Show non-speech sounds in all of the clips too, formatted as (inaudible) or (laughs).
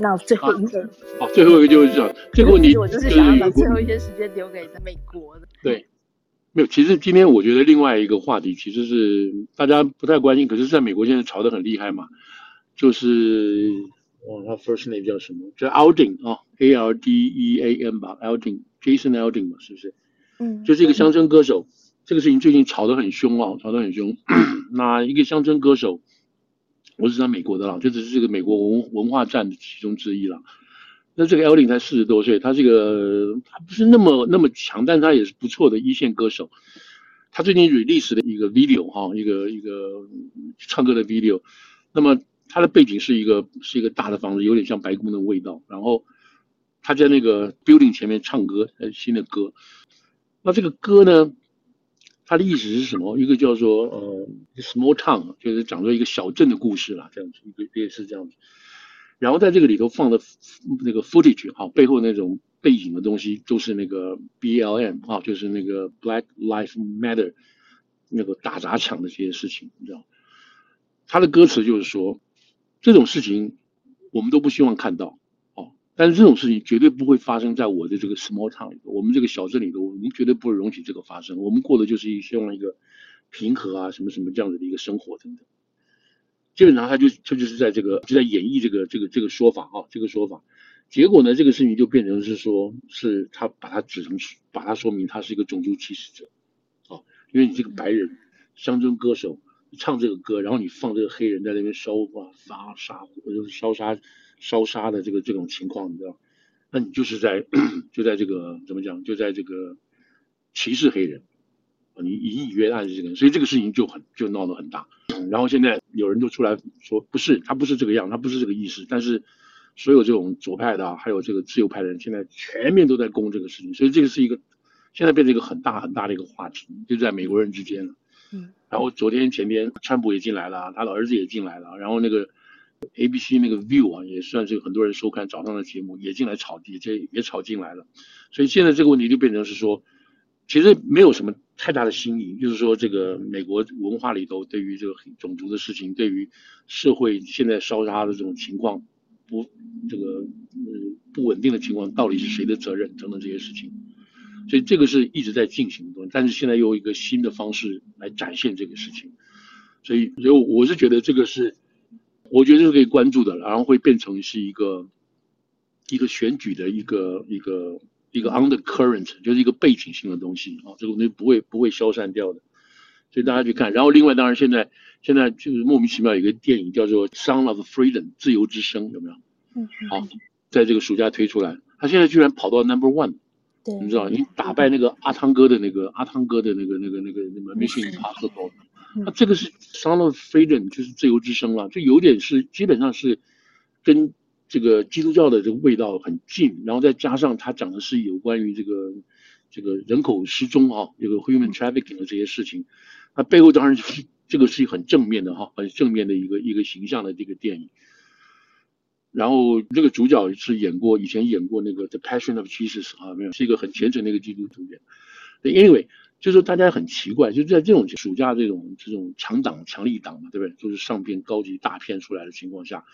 那最后一个，好、啊，最后一个就是这样，这个问题我就是想要把最后一些时间留给在美国的。对，没有，其实今天我觉得另外一个话题其实是大家不太关心，可是在美国现在炒得很厉害嘛，就是哦，他 first name 叫什么？叫 Alding 啊，A L D E A N 吧，Aldean，Jason Alding 嘛，是不是？嗯，就是一个乡村歌手。这个事情最近炒得很凶啊，炒得很凶。(coughs) 那一个乡村歌手，我是在美国的啦，就只是这个美国文文化战的其中之一啦。那这个 Aldean 才四十多岁，他这个他不是那么那么强，但他也是不错的一线歌手。他最近 release 的一个 video 哈，一个一个唱歌的 video。那么他的背景是一个是一个大的房子，有点像白宫的味道。然后他在那个 building 前面唱歌，新的歌。那这个歌呢？他的意思是什么？一个叫做呃，small town，就是讲说一个小镇的故事啦，这样子，一个也是这样子。然后在这个里头放的那个 footage 哈，背后那种背景的东西，都是那个 BLM 啊，就是那个 Black Lives Matter 那个打砸抢的这些事情，你知道？他的歌词就是说，这种事情我们都不希望看到。但是这种事情绝对不会发生在我的这个 small town 里头，我们这个小镇里头，我们绝对不会容许这个发生。我们过的就是一希望一个平和啊，什么什么这样子的一个生活等等。基本上他就他就是在这个就在演绎这个这个这个说法啊，这个说法。结果呢，这个事情就变成是说，是他把他指成把他说明他是一个种族歧视者啊，因为你这个白人乡村歌手唱这个歌，然后你放这个黑人在那边烧啊发沙或者是烧杀。烧杀的这个这种情况，你知道？那你就是在就在这个怎么讲？就在这个歧视黑人啊！你隐隐约暗是这个，所以这个事情就很就闹得很大。然后现在有人就出来说，不是他不是这个样，他不是这个意思。但是所有这种左派的啊，还有这个自由派的人，现在全面都在攻这个事情。所以这个是一个现在变成一个很大很大的一个话题，就在美国人之间了。嗯。然后昨天前天，川普也进来了，他的儿子也进来了，然后那个。ABC 那个 View 啊，也算是很多人收看早上的节目，也进来炒，也这也炒进来了。所以现在这个问题就变成是说，其实没有什么太大的新意，就是说这个美国文化里头对于这个种族的事情，对于社会现在烧杀的这种情况，不这个呃不稳定的情况，到底是谁的责任等等这些事情。所以这个是一直在进行的，但是现在又一个新的方式来展现这个事情。所以，所以我是觉得这个是。我觉得是可以关注的，然后会变成是一个一个选举的一个一个一个 undercurrent，就是一个背景性的东西啊，这个东西不会不会消散掉的，所以大家去看。然后另外当然现在现在就是莫名其妙有一个电影叫做《Sound of Freedom》自由之声有没有？嗯，好，在这个暑假推出来，他现在居然跑到 Number One，对，你知道，你打败那个阿汤哥的那个阿汤哥的那个那个那个那个 Mission Impossible。那这个是 Sound of Freedom，就是自由之声了，就有点是基本上是跟这个基督教的这个味道很近，然后再加上他讲的是有关于这个这个人口失踪啊，这个 human trafficking 的这些事情，那背后当然就是 (laughs) 这个是很正面的哈，很正面的一个一个形象的这个电影。然后这个主角是演过以前演过那个 The Passion of Jesus 啊，没有，是一个很虔诚的一个基督徒演。Anyway。就是大家很奇怪，就在这种暑假这种这种强档强力档嘛，对不对？就是上片高级大片出来的情况下，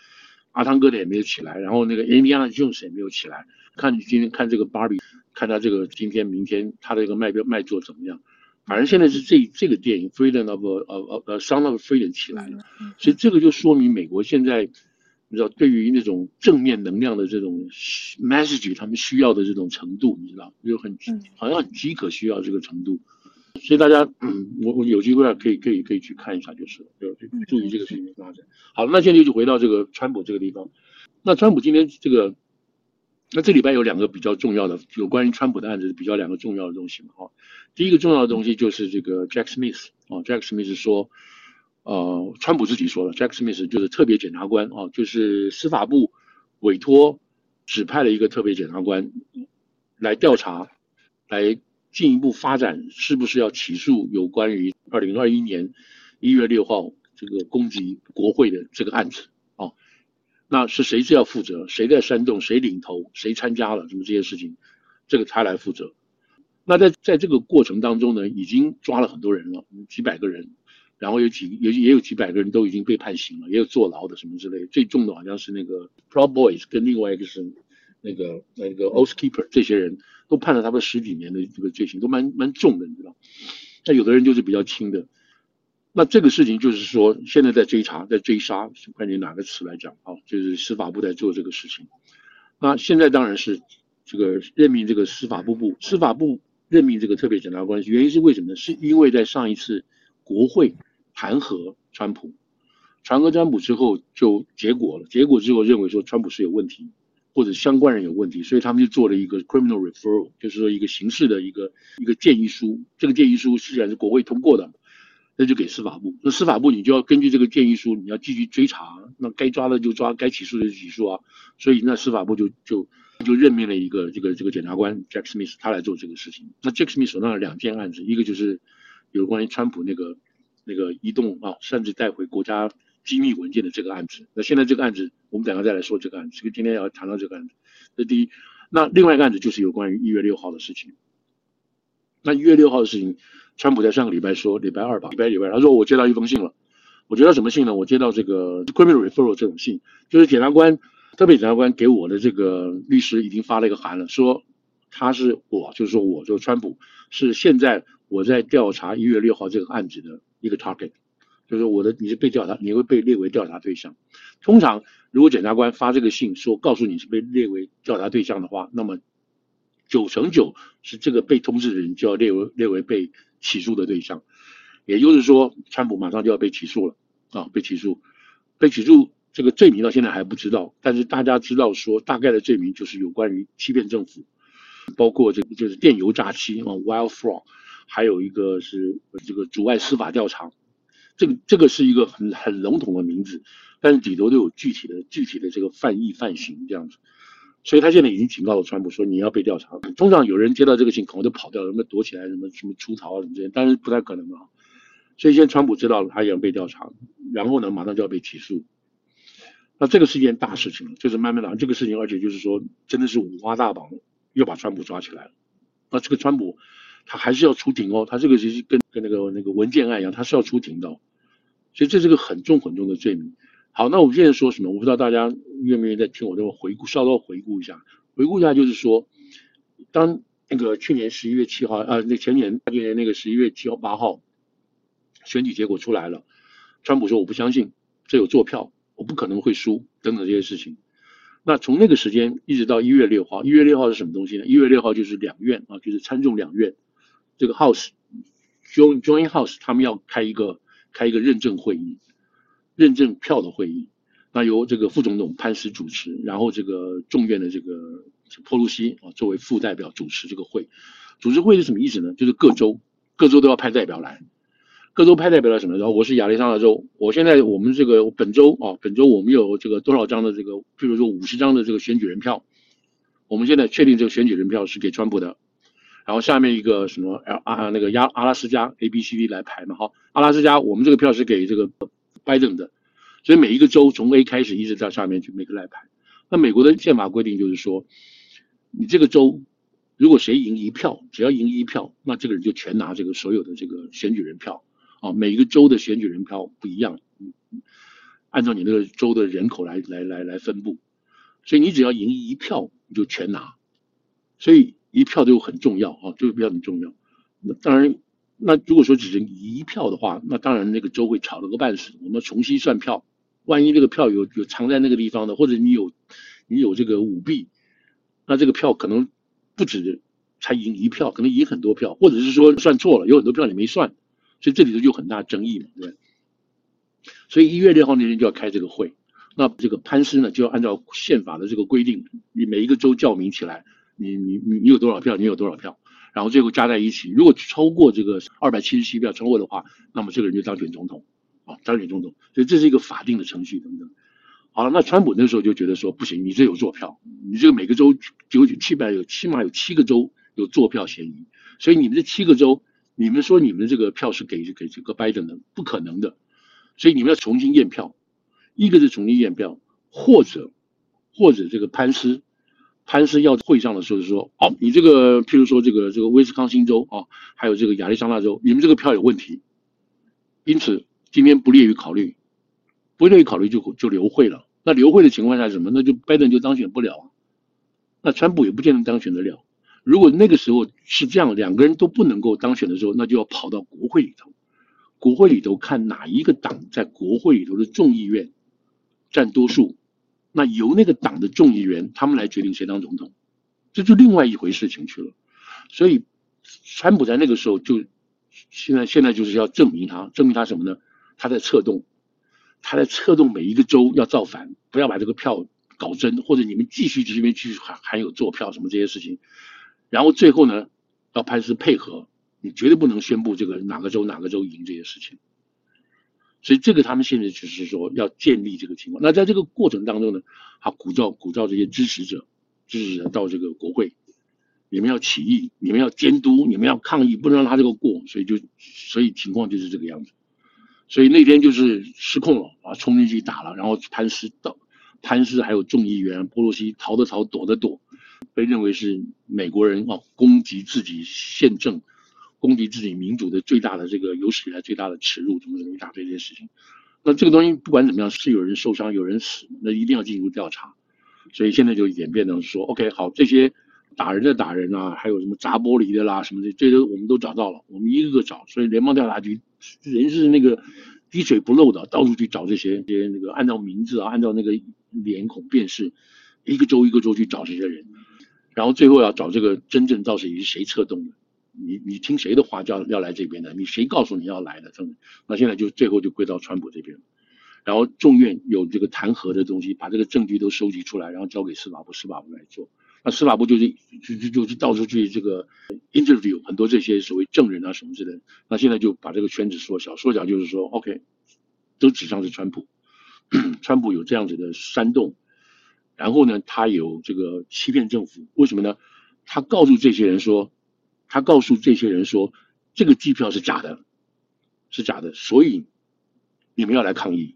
阿汤哥的也没有起来，然后那个 Indiana Jones 也没有起来。看你今天看这个 Barbie，看他这个今天明天他的一个卖标卖座怎么样？反正现在是这这个电影 Freedom of 呃呃呃 Sound of Freedom 起来了，所以这个就说明美国现在你知道对于那种正面能量的这种 message，他们需要的这种程度，你知道就很好像很饥渴需要这个程度。所以大家，嗯，我我有机会啊可以可以可以去看一下，就是了，就注意这个事情的发展。好，那现在就回到这个川普这个地方。那川普今天这个，那这礼拜有两个比较重要的，有关于川普的案子，比较两个重要的东西嘛，哈。第一个重要的东西就是这个 Jack Smith 啊，Jack Smith 说，呃，川普自己说了，Jack Smith 就是特别检察官啊，就是司法部委托指派了一个特别检察官来调查，来。进一步发展是不是要起诉有关于二零二一年一月六号这个攻击国会的这个案子啊？那是谁是要负责？谁在煽动？谁领头？谁参加了？什么这些事情？这个他来负责。那在在这个过程当中呢，已经抓了很多人了，几百个人。然后有几有也有几百个人都已经被判刑了，也有坐牢的什么之类。最重的好像是那个 Proud Boys 跟另外一个是那个那个 Oath Keeper 这些人都判了他们十几年的这个罪行，都蛮蛮重的，你知道。那有的人就是比较轻的。那这个事情就是说，现在在追查，在追杀，看你哪个词来讲啊，就是司法部在做这个事情。那现在当然是这个任命这个司法部部，司法部任命这个特别检察官，原因是为什么呢？是因为在上一次国会弹劾川普，弹劾川普之后就结果了，结果之后认为说川普是有问题，或者相关人有问题，所以他们就做了一个 criminal referral，就是说一个刑事的一个一个建议书。这个建议书虽然是国会通过的，那就给司法部，那司法部你就要根据这个建议书，你要继续追查，那该抓的就抓，该起诉的就起诉啊。所以那司法部就就就任命了一个这个这个检察官 Jack Smith，他来做这个事情。那 Jack Smith 手上有两件案子，一个就是有关于川普那个那个移动啊，擅自带回国家机密文件的这个案子。那现在这个案子，我们等下再来说这个案子。这个今天要谈到这个案子，这第一。那另外一个案子就是有关于一月六号的事情。那一月六号的事情。川普在上个礼拜说，礼拜二吧，礼拜礼拜，他说我接到一封信了。我接到什么信呢？我接到这个 criminal referral 这种信，就是检察官，特别检察官给我的这个律师已经发了一个函了，说他是我，就是说我，就是川普，是现在我在调查一月六号这个案子的一个 target，就是我的你是被调查，你会被列为调查对象。通常如果检察官发这个信说告诉你是被列为调查对象的话，那么九成九是这个被通知的人就要列为列为被。起诉的对象，也就是说，川普马上就要被起诉了啊！被起诉，被起诉，这个罪名到现在还不知道，但是大家知道说，大概的罪名就是有关于欺骗政府，包括这个就是电邮诈欺啊，wire fraud，还有一个是这个阻碍司法调查，这个这个是一个很很笼统的名字，但是里头都有具体的具体的这个犯意犯行这样子。所以他现在已经警告了川普说，你要被调查。通常有人接到这个信，可能就跑掉了，什么躲起来，什么什么出逃啊什么这些，但是不太可能啊。所以现在川普知道了，他也要被调查，然后呢，马上就要被起诉。那这个是一件大事情了，就是慢慢的这个事情，而且就是说，真的是五花大绑，又把川普抓起来了。那这个川普他还是要出庭哦，他这个其实跟跟那个那个文件案一样，他是要出庭的哦。所以这是个很重很重的罪名。好，那我们现在说什么？我不知道大家愿不愿意再听我这么回顾，稍稍回顾一下。回顾一下，就是说，当那个去年十一月七号，啊，那前年去年那个十一月七号八号，选举结果出来了，川普说我不相信，这有作票，我不可能会输，等等这些事情。那从那个时间一直到一月六号，一月六号是什么东西呢？一月六号就是两院啊，就是参众两院，这个 House，Join Join House 他们要开一个开一个认证会议。认证票的会议，那由这个副总统潘石主持，然后这个众院的这个波鲁西啊作为副代表主持这个会。主持会是什么意思呢？就是各州各州都要派代表来，各州派代表来什么？然后我是亚利桑那州，我现在我们这个本州啊，本州我们有这个多少张的这个，譬如说五十张的这个选举人票，我们现在确定这个选举人票是给川普的。然后下面一个什么 L 啊那个亚阿拉斯加 A B C D 来排嘛，好，阿拉斯加我们这个票是给这个。拜登的，所以每一个州从 A 开始一直到下面去每个来排。那美国的宪法规定就是说，你这个州如果谁赢一票，只要赢一票，那这个人就全拿这个所有的这个选举人票啊。每一个州的选举人票不一样，按照你那个州的人口来来来来分布，所以你只要赢一票，你就全拿。所以一票就很重要啊，这个票很重要。那当然。那如果说只剩一票的话，那当然那个州会吵了个半死。我们重新算票，万一这个票有有藏在那个地方的，或者你有你有这个舞弊，那这个票可能不止才赢一票，可能赢很多票，或者是说算错了，有很多票你没算，所以这里头就很大争议嘛，对不对？所以一月六号那天就要开这个会，那这个潘斯呢就要按照宪法的这个规定，你每一个州叫名起来，你你你你有多少票，你有多少票。然后最后加在一起，如果超过这个二百七十七票超过的话，那么这个人就当选总统，啊，当选总统。所以这是一个法定的程序等等。好了，那川普那时候就觉得说不行，你这有坐票，你这个每个州九九七百有起码有七个州有坐票嫌疑，所以你们这七个州，你们说你们这个票是给给这个拜登的，不可能的，所以你们要重新验票，一个是重新验票，或者或者这个潘斯。潘斯要会上的时候就说：“哦，你这个，譬如说这个这个威斯康星州啊，还有这个亚利桑那州，你们这个票有问题，因此今天不列于考虑，不列于考虑就就留会了。那留会的情况下什么？那就拜登就当选不了。那川普也不见得当选得了。如果那个时候是这样，两个人都不能够当选的时候，那就要跑到国会里头，国会里头看哪一个党在国会里头的众议院占多数，那由那个党的众议员他们来决定谁当总统，这就另外一回事情去了。所以，川普在那个时候就现在现在就是要证明他，证明他什么呢？他在策动，他在策动每一个州要造反，不要把这个票搞真，或者你们继续这边继续还还有做票什么这些事情，然后最后呢，要派是配合，你绝对不能宣布这个哪个州哪个州赢这些事情。所以这个他们现在就是说要建立这个情况。那在这个过程当中呢，他鼓噪鼓噪这些支持者，支持者到这个国会。你们要起义，你们要监督，你们要抗议，不能让他这个过，所以就，所以情况就是这个样子。所以那天就是失控了啊，冲进去打了，然后潘斯到潘斯还有众议员波洛西逃的逃，躲的躲，被认为是美国人啊攻击自己宪政、攻击自己民主的最大的这个有史以来最大的耻辱，怎么怎么一大堆这些事情。那这个东西不管怎么样，是有人受伤，有人死，那一定要进入调查。所以现在就演变成说，OK，好这些。打人的打人啊，还有什么砸玻璃的啦，什么的，这些我们都找到了，我们一个个找。所以联邦调查局人是那个滴水不漏的，到处去找这些这些那个按照名字啊，按照那个脸孔辨识，一个州一个州去找这些人，然后最后要找这个真正到底是谁策动的，你你听谁的话叫要来这边的，你谁告诉你要来的，真的，那现在就最后就归到川普这边，然后众院有这个弹劾的东西，把这个证据都收集出来，然后交给司法部，司法部来做。那司法部就是就就就就到处去这个 interview 很多这些所谓证人啊什么之类。那现在就把这个圈子缩小，缩小就是说，OK，都指向是川普，(coughs) 川普有这样子的煽动，然后呢，他有这个欺骗政府，为什么呢？他告诉这些人说，他告诉这些人说，这个机票是假的，是假的，所以你们要来抗议。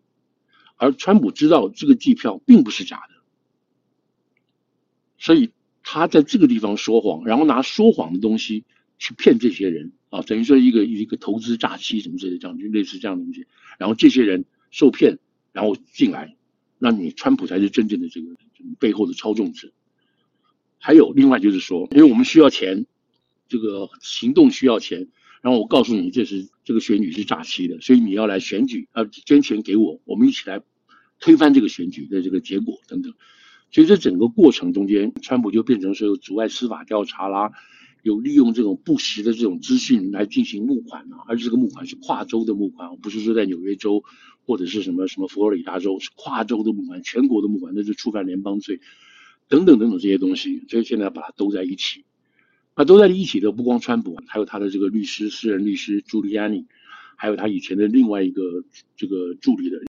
而川普知道这个机票并不是假的，所以。他在这个地方说谎，然后拿说谎的东西去骗这些人啊，等于说一个一个投资诈欺什么之类，这样就类似这样东西。然后这些人受骗，然后进来，那你川普才是真正的这个背后的操纵者。还有另外就是说，因为我们需要钱，这个行动需要钱，然后我告诉你这是这个选举是诈欺的，所以你要来选举啊，捐钱给我，我们一起来推翻这个选举的这个结果等等。所以这整个过程中间，川普就变成说有阻碍司法调查啦，有利用这种不实的这种资讯来进行募款啊，而这个募款是跨州的募款，不是说在纽约州或者是什么什么佛罗里达州，是跨州的募款，全国的募款，那是触犯联邦罪，等等等等这些东西。所以现在把它兜在一起，那都在一起的不光川普，还有他的这个律师，私人律师朱利安尼，还有他以前的另外一个这个助理的人，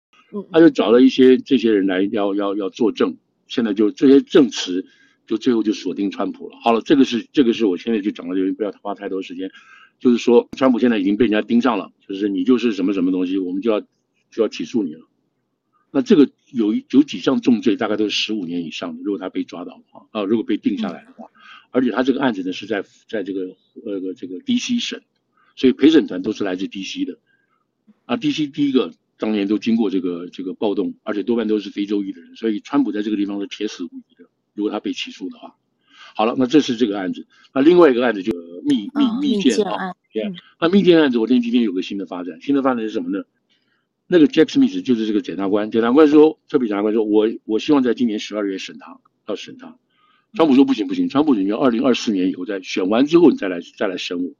他就找了一些这些人来要要要作证。现在就这些证词，就最后就锁定川普了。好了，这个是这个是我现在就讲到这边，不要花太多时间。就是说，川普现在已经被人家盯上了，就是你就是什么什么东西，我们就要就要起诉你了。那这个有有几项重罪，大概都是十五年以上的。如果他被抓到的话，啊，如果被定下来的话，而且他这个案子呢是在在这个呃这个 DC 省，所以陪审团都是来自 DC 的。啊，DC 第一个。当年都经过这个这个暴动，而且多半都是非洲裔的人，所以川普在这个地方是铁死无疑的。如果他被起诉的话，好了，那这是这个案子。那另外一个案子就密密密件啊，那密件案子，我今天今天有个新的发展，新的发展是什么呢？那个 Jack Smith 就是这个检察官，检察官说，特别检察官说，我我希望在今年十二月审他，要审他。川普说不行不行，川普你要二零二四年以后再选完之后你再来再来审我，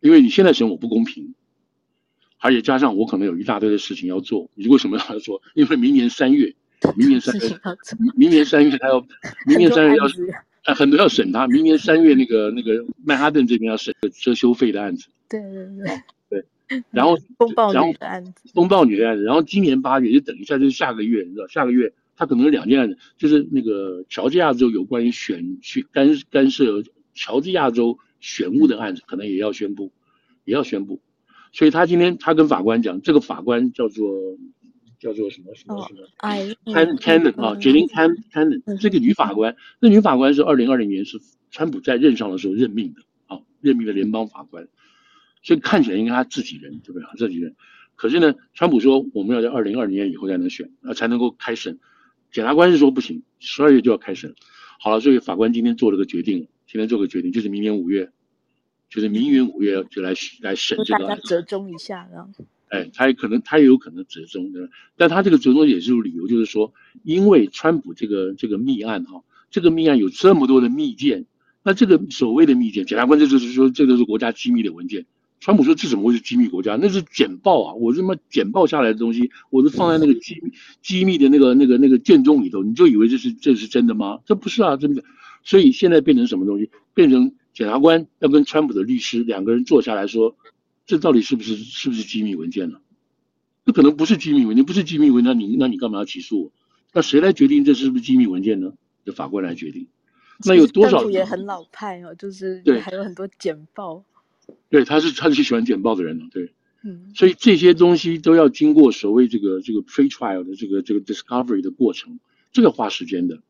因为你现在审我不公平。而且加上我可能有一大堆的事情要做，你为什么要做？因为明年三月，明年三月，明年三月他要，(laughs) 明年三月要，啊，很多要审他。明年三月那个那个曼哈顿这边要审遮羞费的案子。对对对对。然后 (laughs) 风暴女的案子，风暴女的案子。然后今年八月就等一下就是下个月，你知道下个月他可能有两件案子，就是那个乔治亚州有关于选去干干涉乔治亚州选务的案子，可能也要宣布，也要宣布。所以他今天他跟法官讲，这个法官叫做叫做什么什么什么，哎，Can Cannon 啊，Jeanine Can Cannon，这个女法官，那女法官是二零二零年是川普在任上的时候任命的，啊，任命的联邦法官，所以看起来应该他自己人，对不对？自己人，可是呢，川普说我们要在二零二零年以后才能选，啊才能够开审。检察官是说不行，十二月就要开审。好了，所以法官今天做了个决定，今天做个决定，就是明年五月，就是明年五月就来来审这个案子。大家折中一下，然后。哎，他也可能，他也有可能折中的，但他这个折中也是有理由，就是说，因为川普这个这个密案哈，这个密案有这么多的密件，那这个所谓的密件，检察官这就是说，这都是国家机密的文件。川普说这怎么会是机密国家？那是简报啊，我这么简报下来的东西，我都放在那个机密机密的那个那个那个卷宗里头，你就以为这是这是真的吗？这不是啊，真的。所以现在变成什么东西？变成检察官要跟川普的律师两个人坐下来说。这到底是不是是不是机密文件呢？这可能不是机密文件，不是机密文件，那你那你干嘛要起诉我？那谁来决定这是不是机密文件呢？由法官来决定。那有多少？也很老派哦，就是对，还有很多简报。对，他是他是喜欢简报的人呢，对。嗯。所以这些东西都要经过所谓这个这个 pre-trial 的这个这个 discovery 的过程，这个花时间的。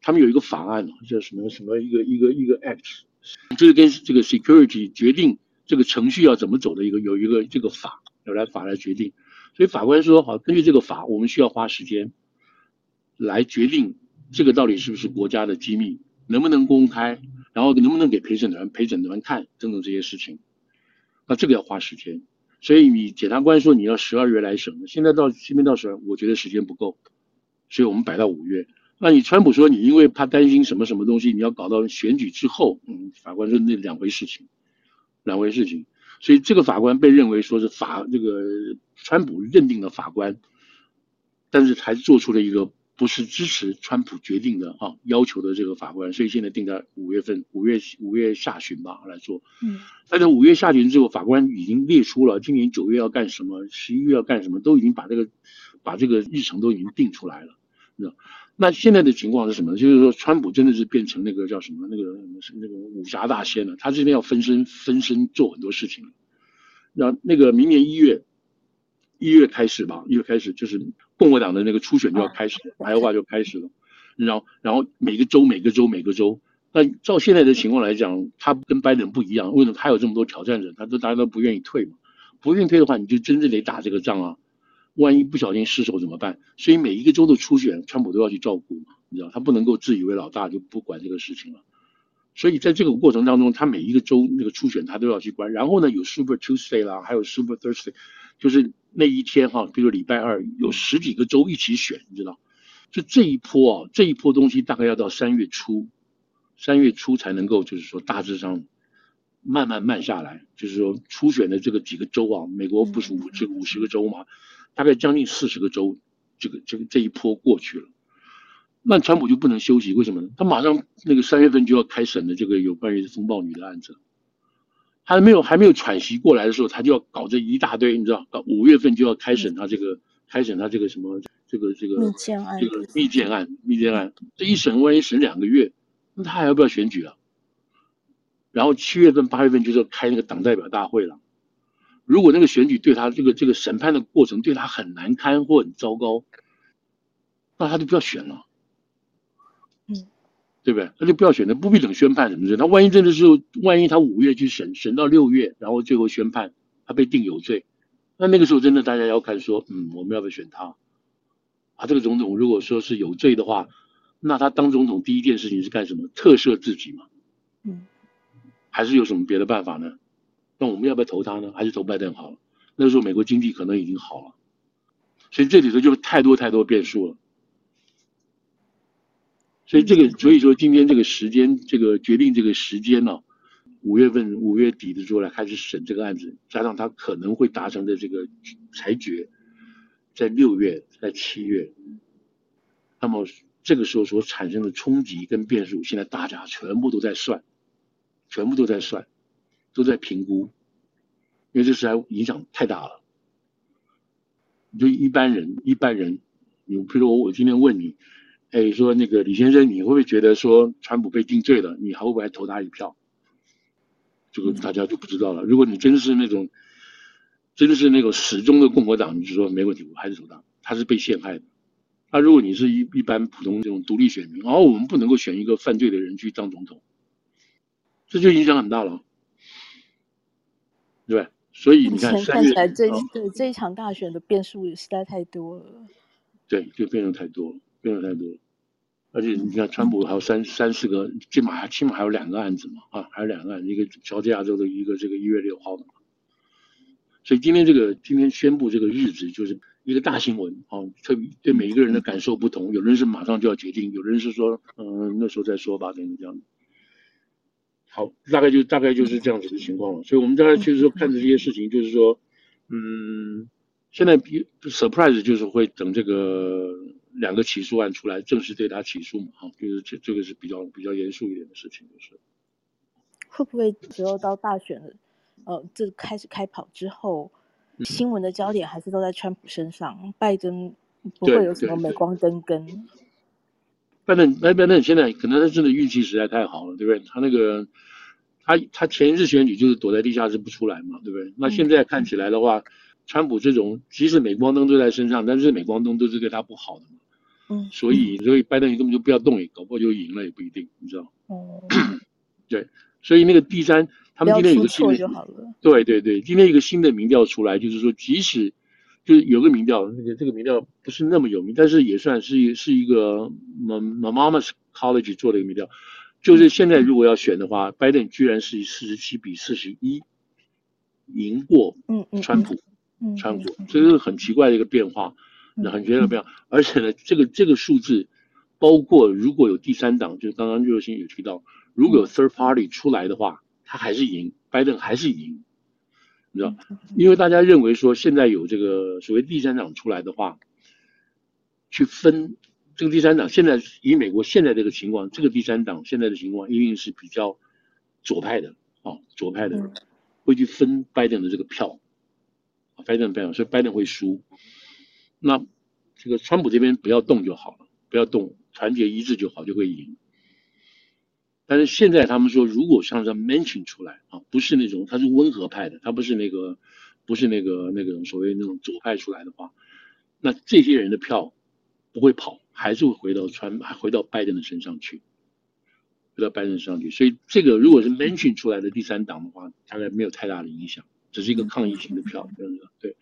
他们有一个法案叫什么什么一个一个一个 act，就是跟这个 security 决定。这个程序要怎么走的一个有一个这个法要来法来决定，所以法官说好，根据这个法，我们需要花时间来决定这个到底是不是国家的机密，能不能公开，然后能不能给陪审团陪审团看等等这些事情，那这个要花时间，所以你检察官说你要十二月来审，现在到现在到十二我觉得时间不够，所以我们摆到五月。那你川普说你因为怕担心什么什么东西，你要搞到选举之后，嗯，法官说那两回事情。两回事情，所以这个法官被认为说是法这个川普认定的法官，但是还是做出了一个不是支持川普决定的啊要求的这个法官，所以现在定在五月份五月五月下旬吧来做。嗯，但是五月下旬之后，法官已经列出了今年九月要干什么，十一月要干什么，都已经把这个把这个日程都已经定出来了，那。那现在的情况是什么？就是说，川普真的是变成那个叫什么那个那个武侠大仙了。他这边要分身分身做很多事情。那那个明年一月一月开始吧，一月开始就是共和党的那个初选就要开始，白话就开始了。然后然后每个州每个州每个州，那照现在的情况来讲，他跟拜登不一样。为什么他有这么多挑战者？他都大家都不愿意退嘛。不愿意退的话，你就真正得打这个仗啊。万一不小心失手怎么办？所以每一个州的初选，川普都要去照顾嘛，你知道，他不能够自以为老大就不管这个事情了。所以在这个过程当中，他每一个州那个初选他都要去管。然后呢，有 Super Tuesday 啦，还有 Super Thursday，就是那一天哈，比如礼拜二有十几个州一起选，你知道。就这一波啊，这一波东西大概要到三月初，三月初才能够就是说大致上慢慢慢下来。就是说初选的这个几个州啊，美国不是五这五十个州嘛。大概将近四十个州，这个这个这一波过去了，那川普就不能休息？为什么呢？他马上那个三月份就要开审的这个有关于风暴女的案子，还没有还没有喘息过来的时候，他就要搞这一大堆，你知道？到五月份就要开审他这个、嗯、开审他这个什么这个这个密件案，这个密件案密件案，这一审万一审两个月，那他还要不要选举啊？然后七月份八月份就是要开那个党代表大会了。如果那个选举对他这个这个审判的过程对他很难堪或很糟糕，那他就不要选了，嗯，对不对？他就不要选他，不必等宣判什么的。他万一真的是，万一他五月去审，审到六月，然后最后宣判他被定有罪，那那个时候真的大家要看说，嗯，我们要不要选他？啊，这个总统如果说是有罪的话，那他当总统第一件事情是干什么？特赦自己嘛，嗯，还是有什么别的办法呢？那我们要不要投他呢？还是投拜登好了？那时候美国经济可能已经好了，所以这里头就太多太多变数了。所以这个，所以说今天这个时间，这个决定这个时间呢、啊，五月份五月底的时候来开始审这个案子，加上他可能会达成的这个裁决，在六月，在七月，那么这个时候所产生的冲击跟变数，现在大家全部都在算，全部都在算。都在评估，因为这事还影响太大了。就一般人，一般人，你比如说，我今天问你，哎，说那个李先生，你会不会觉得说川普被定罪了，你还会不会投他一票？这个大家就不知道了。如果你真是那种，真的是那种始终的共和党，你就说没问题，我还是投他，他是被陷害的。那如果你是一一般普通这种独立选民，哦我们不能够选一个犯罪的人去当总统，这就影响很大了。对，所以你看，看起来这对这一场大选的变数也实在太多了。对，就变数太多了，变数太多。而且你看，川普还有三三四个，起码还起码还有两个案子嘛，啊，还有两个案子，一个乔治亚州的一个这个一月六号的嘛。所以今天这个今天宣布这个日子就是一个大新闻啊，特别对每一个人的感受不同，有人是马上就要决定，有人是说嗯那时候再说吧，等于这样。好，大概就大概就是这样子的情况了。所以，我们大概就是说看着这些事情，就是说，嗯，现在比 surprise 就是会等这个两个起诉案出来，正式对他起诉嘛，哈，就是这这个是比较比较严肃一点的事情，就是会不会只有到大选了，呃，这开始开跑之后，新闻的焦点还是都在川普身上，拜登不会有什么镁光灯跟。拜登，拜登现在可能他真的运气实在太好了，对不对？他那个，他他前一次选举就是躲在地下室不出来嘛，对不对？那现在看起来的话，川普这种即使镁光灯都在身上，但是镁光灯都是对他不好的嘛。嗯。所以，所以拜登你根本就不要动，也搞不好就赢了也不一定，你知道？哦。(coughs) 对，所以那个第三，他们今天有个新的，对对对，今天一个新的民调出来，就是说即使。就是有个民调，那个这个民调不是那么有名，但是也算是是一个 Monmouth College 做的一个民调，就是现在如果要选的话，拜登居然是四十七比四十一赢过川普，川普，这是很奇怪的一个变化，很奇怪的变化，而且呢，这个这个数字包括如果有第三党，就是刚刚热心有提到，如果有 third party 出来的话，他还是赢，拜登还是赢。你知道，因为大家认为说，现在有这个所谓第三党出来的话，去分这个第三党，现在以美国现在这个情况，这个第三党现在的情况一定是比较左派的啊，左派的会去分拜登的这个票，拜登的票，所以拜登会输。那这个川普这边不要动就好了，不要动，团结一致就好，就会赢。但是现在他们说，如果像这 Mention 出来啊，不是那种他是温和派的，他不是那个不是那个那个所谓那种左派出来的话，那这些人的票不会跑，还是会回到川，还回到拜登的身上去，回到拜登身上去。所以这个如果是 Mention 出来的第三党的话，大概没有太大的影响，只是一个抗议性的票，对？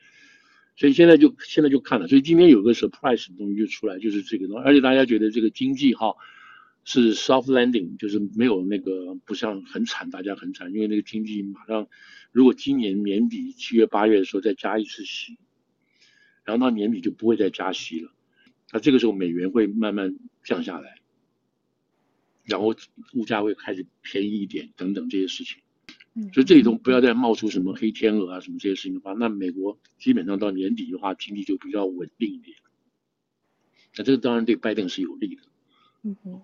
所以现在就现在就看了，所以今天有个 surprise 的东西就出来，就是这个东西，而且大家觉得这个经济哈。是 soft landing，就是没有那个不像很惨，大家很惨，因为那个经济马上，如果今年年底七月八月的时候再加一次息，然后到年底就不会再加息了，那这个时候美元会慢慢降下来，然后物价会开始便宜一点等等这些事情，所以这里头不要再冒出什么黑天鹅啊什么这些事情的话，那美国基本上到年底的话经济就比较稳定一点，那这个当然对拜登是有利的，嗯哼。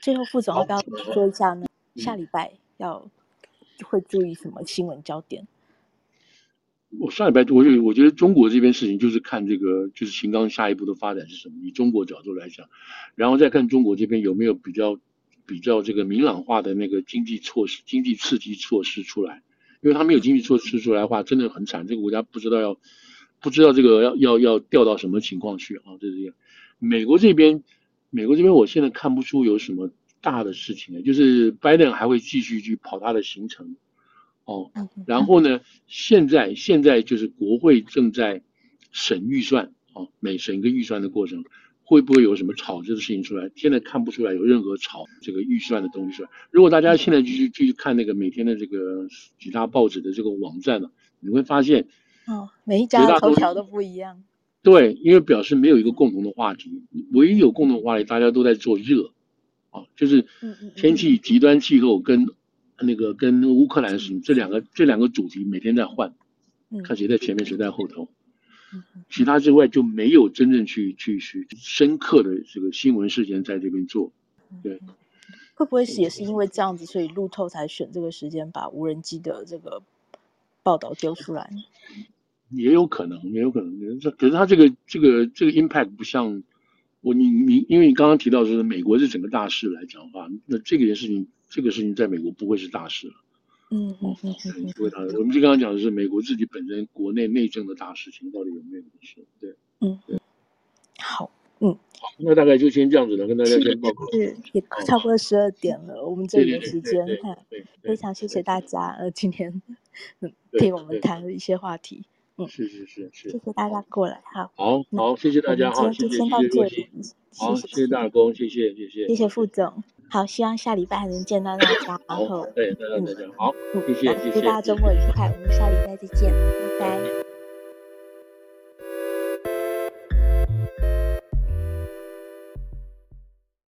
最后，副总要不要说一下呢？下礼拜要会注意什么新闻焦点？我上礼拜我就我觉得中国这边事情就是看这个，就是秦刚下一步的发展是什么？以中国角度来讲，然后再看中国这边有没有比较比较这个明朗化的那个经济措施、经济刺激措施出来。因为他没有经济措施出来的话，真的很惨。这个国家不知道要不知道这个要要要掉到什么情况去啊？这是这样。美国这边。美国这边，我现在看不出有什么大的事情，就是拜登还会继续去跑他的行程，哦，然后呢，现在现在就是国会正在审预算，哦，每审一个预算的过程，会不会有什么炒这个事情出来？现在看不出来有任何炒这个预算的东西出来。如果大家现在继续继续看那个每天的这个几大报纸的这个网站呢，你会发现，哦，每一家头条都不一样。对，因为表示没有一个共同的话题，唯一有共同话题，大家都在做热，啊，就是天气极端气候跟那个跟乌克兰什么这两个这两个主题每天在换，看谁在前面谁在后头，其他之外就没有真正去去去深刻的这个新闻事件在这边做，对，会不会是也是因为这样子，所以路透才选这个时间把无人机的这个报道丢出来？也有可能，也有可能。这可是他这个这个这个 impact 不像我你你，因为你刚刚提到说美国是整个大事来讲的话，那这个件事情这个事情在美国不会是大事了。嗯嗯嗯嗯，不会大事。我们就刚刚讲的是美国自己本身国内内政的大事情，到底有没有事？对，嗯，嗯。好，嗯，那大概就先这样子了，跟大家先报告。是，也差不多十二点了，我们这里的时间。非常谢谢大家，呃，今天听我们谈了一些话题。嗯，是是是是。谢谢大家过来，好。好，好，谢谢大家哈，谢谢谢谢好，谢谢大公，谢谢谢谢。谢谢副总，好，希望下礼拜还能见到大家。然后，对，大家再见，好，谢谢谢谢。祝大家周末愉快，我们下礼拜再见，拜拜。